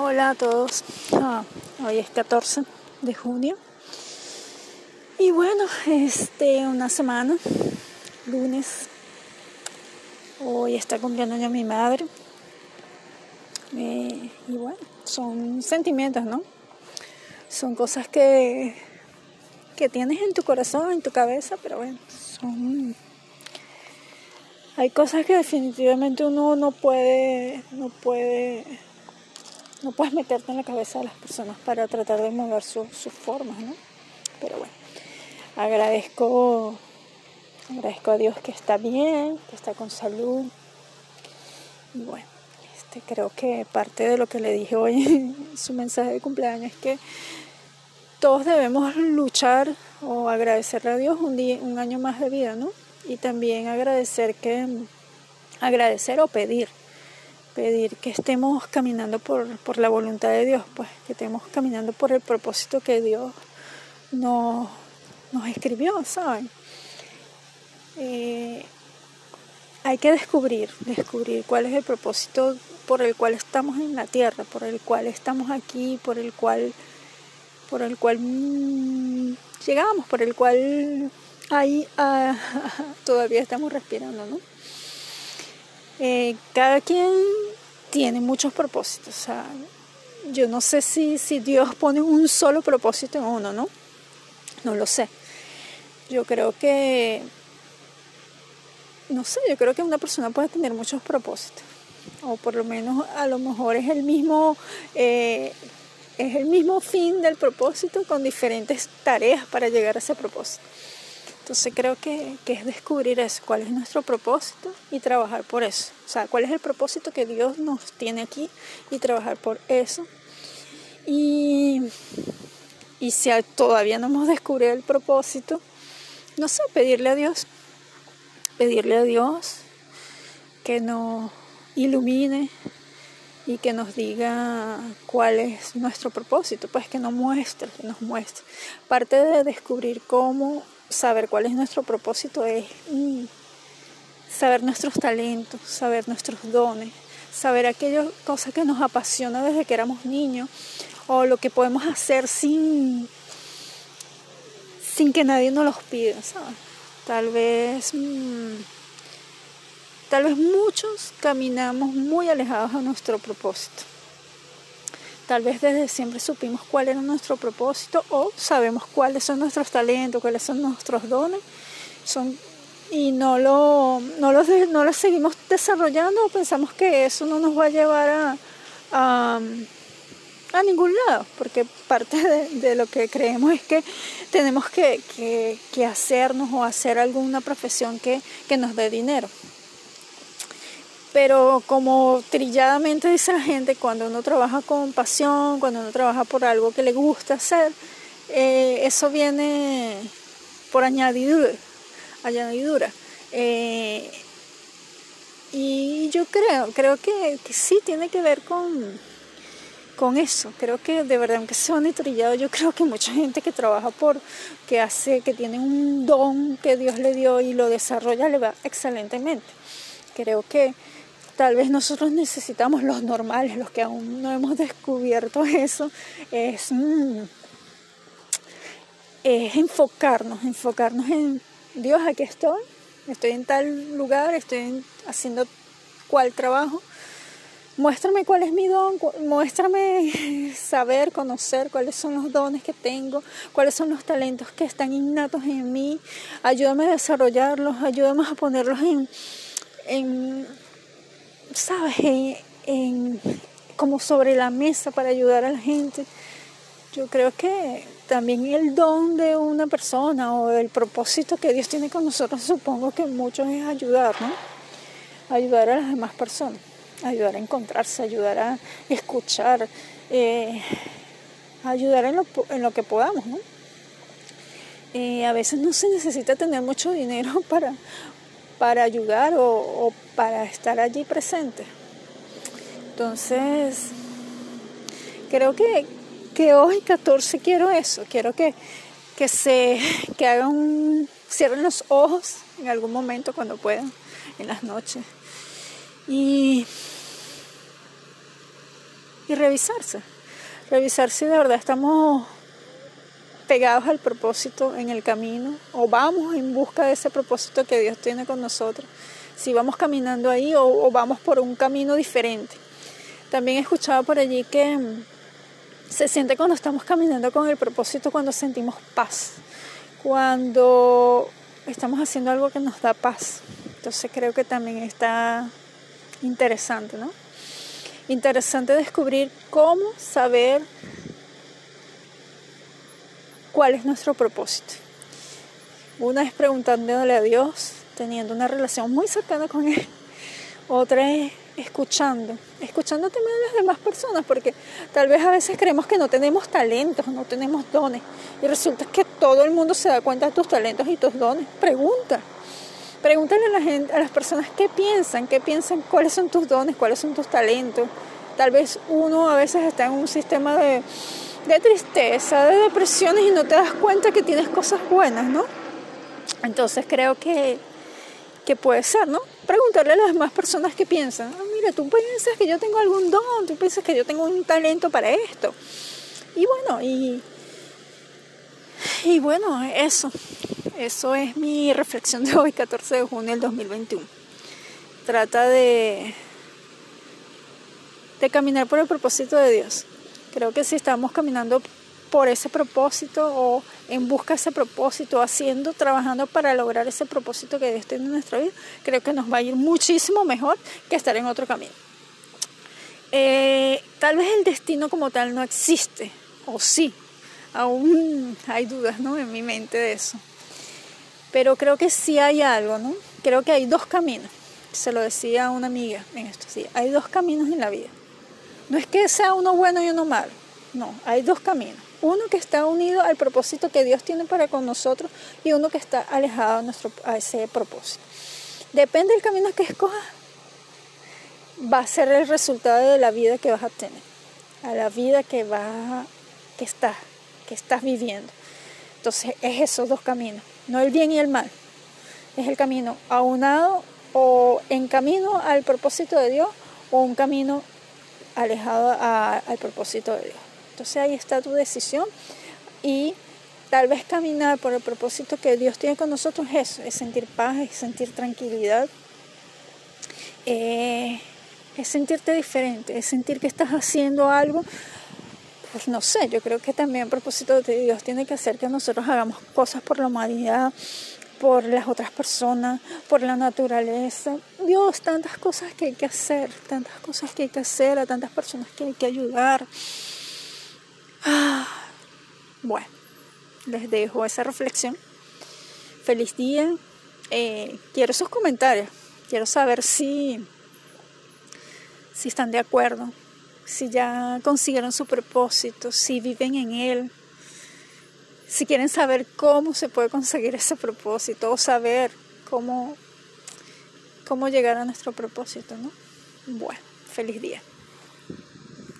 Hola a todos. Ah, hoy es 14 de junio. Y bueno, este una semana, lunes. Hoy está cumpliendo ya mi madre. Eh, y bueno, son sentimientos, ¿no? Son cosas que, que tienes en tu corazón, en tu cabeza, pero bueno, son hay cosas que definitivamente uno no puede, no puede no puedes meterte en la cabeza de las personas para tratar de mover sus formas, ¿no? Pero bueno, agradezco, agradezco a Dios que está bien, que está con salud. Y bueno, este, creo que parte de lo que le dije hoy en su mensaje de cumpleaños es que todos debemos luchar o agradecerle a Dios un, día, un año más de vida, ¿no? Y también agradecer que, agradecer o pedir pedir que estemos caminando por, la voluntad de Dios, pues que estemos caminando por el propósito que Dios nos, escribió, ¿saben? Eh, hay que descubrir, descubrir cuál es el propósito por el cual estamos en la tierra, por el cual estamos aquí, por el cual, por el cual mm, llegamos, por el cual ahí ah, todavía estamos respirando, ¿no? Eh, cada quien tiene muchos propósitos. O sea, yo no sé si, si Dios pone un solo propósito en uno, ¿no? No lo sé. Yo creo que, no sé, yo creo que una persona puede tener muchos propósitos. O por lo menos a lo mejor es el mismo, eh, es el mismo fin del propósito con diferentes tareas para llegar a ese propósito. Entonces creo que, es descubrir eso, cuál es nuestro propósito y trabajar por eso. O sea, cuál es el propósito que Dios nos tiene aquí y trabajar por eso. Y, y si todavía no hemos descubierto el propósito, no sé, pedirle a Dios, pedirle a Dios que nos ilumine y que nos diga cuál es nuestro propósito, pues que nos muestre, que nos muestre. Parte de descubrir cómo saber cuál es nuestro propósito es mm, saber nuestros talentos, saber nuestros dones, saber aquellas cosas que nos apasiona desde que éramos niños o lo que podemos hacer sin, sin que nadie nos los pida, Tal vez, mm, tal vez muchos caminamos muy alejados de nuestro propósito. Tal vez desde siempre supimos cuál era nuestro propósito o sabemos cuáles son nuestros talentos, cuáles son nuestros dones son, y no lo, no los, no los seguimos desarrollando o pensamos que eso no nos va a llevar a, a, ningún lado, porque parte de, lo que creemos es que tenemos que, que, que hacernos o hacer alguna profesión que, que nos dé dinero. Pero como trilladamente dice la gente, cuando uno trabaja con pasión, cuando uno trabaja por algo que le gusta hacer, eh, eso viene por añadidura. añadidura. Eh, y yo creo, creo que, sí tiene que ver con, con eso. Creo que de verdad, aunque sea trillado, yo creo que mucha gente que trabaja por, que hace, que tiene un don que Dios le dio y lo desarrolla, le va excelentemente. Creo que tal vez nosotros necesitamos los normales, los que aún no hemos descubierto eso, es, mm, enfocarnos, enfocarnos en Dios, aquí estoy, estoy en tal lugar, estoy haciendo cuál trabajo. Muéstrame cuál es mi don, muéstrame saber, conocer cuáles son los dones que tengo, cuáles son los talentos que están innatos en mí. Ayúdame a desarrollarlos, ayúdame a ponerlos en sabes, en, como sobre la mesa para ayudar a la gente. Yo creo que también el don de una persona o el propósito que Dios tiene con nosotros, supongo que muchos es ayudar, ¿no? Ayudar a las demás personas, ayudar a encontrarse, ayudar a escuchar, eh, ayudar en lo, en lo, que podamos, ¿no? Eh, a veces no se necesita tener mucho dinero para, para ayudar o, para estar allí presente. Entonces, creo que, que, hoy 14 quiero eso, quiero que, que se que hagan cierren los ojos en algún momento cuando puedan, en las noches. Y, y revisarse. Revisar si de verdad estamos pegados al propósito en el camino o vamos en busca de ese propósito que Dios tiene con nosotros. Si vamos caminando ahí o, vamos por un camino diferente. También he escuchado por allí que mm, se siente cuando estamos caminando con el propósito, cuando sentimos paz, cuando estamos haciendo algo que nos da paz. Entonces creo que también está interesante, ¿no? Interesante descubrir cómo saber cuál es nuestro propósito. Una es preguntándole a Dios, teniendo una relación muy cercana con Él. Otra es escuchando, escuchando también a las demás personas, porque tal vez a veces creemos que no tenemos talentos, no tenemos dones, y resulta que todo el mundo se da cuenta de tus talentos y tus dones. Pregunta, pregúntale a la gente, a las personas qué piensan, qué piensan, cuáles son tus dones, cuáles son tus talentos. Tal vez uno a veces está en un sistema de de tristeza, de depresiones y no te das cuenta que tienes cosas buenas, ¿no? Entonces creo que, que puede ser, ¿no? Preguntarle a las demás personas qué piensan. Ah, mira, tú piensas que yo tengo algún don, tú piensas que yo tengo un talento para esto. Y bueno, y, y bueno, eso. Eso es mi reflexión de hoy, 14 de junio del 2021. Trata de, de caminar por el propósito de Dios. Creo que si estamos caminando por ese propósito o en busca de ese propósito, haciendo, trabajando para lograr ese propósito que Dios tiene en nuestra vida, creo que nos va a ir muchísimo mejor que estar en otro camino. Eh, tal vez el destino como tal no existe, o sí, aún hay dudas ¿no? en mi mente de eso. Pero creo que sí hay algo, ¿no? Creo que hay dos caminos. Se lo decía una amiga en estos días. Hay dos caminos en la vida. No es que sea uno bueno y uno malo, no, hay dos caminos. Uno que está unido al propósito que Dios tiene para con nosotros y uno que está alejado a, nuestro, a ese propósito. Depende del camino que escojas, va a ser el resultado de la vida que vas a tener, a la vida que, va, que, estás, que estás viviendo. Entonces es esos dos caminos, no el bien y el mal. Es el camino aunado o en camino al propósito de Dios o un camino alejado al propósito de Dios. Entonces ahí está tu decisión y tal vez caminar por el propósito que Dios tiene con nosotros es eso, es sentir paz, es sentir tranquilidad, eh, es sentirte diferente, es sentir que estás haciendo algo. Pues no sé, yo creo que también el propósito de Dios tiene que hacer que nosotros hagamos cosas por la humanidad, por las otras personas, por la naturaleza. Dios, tantas cosas que hay que hacer, tantas cosas que hay que hacer, a tantas personas que hay que ayudar. Ah, bueno, les dejo esa reflexión. Feliz día. Eh, quiero sus comentarios. Quiero saber si, si están de acuerdo, si ya consiguieron su propósito, si viven en él, si quieren saber cómo se puede conseguir ese propósito o saber cómo, cómo llegar a nuestro propósito, ¿no? Bueno, feliz día.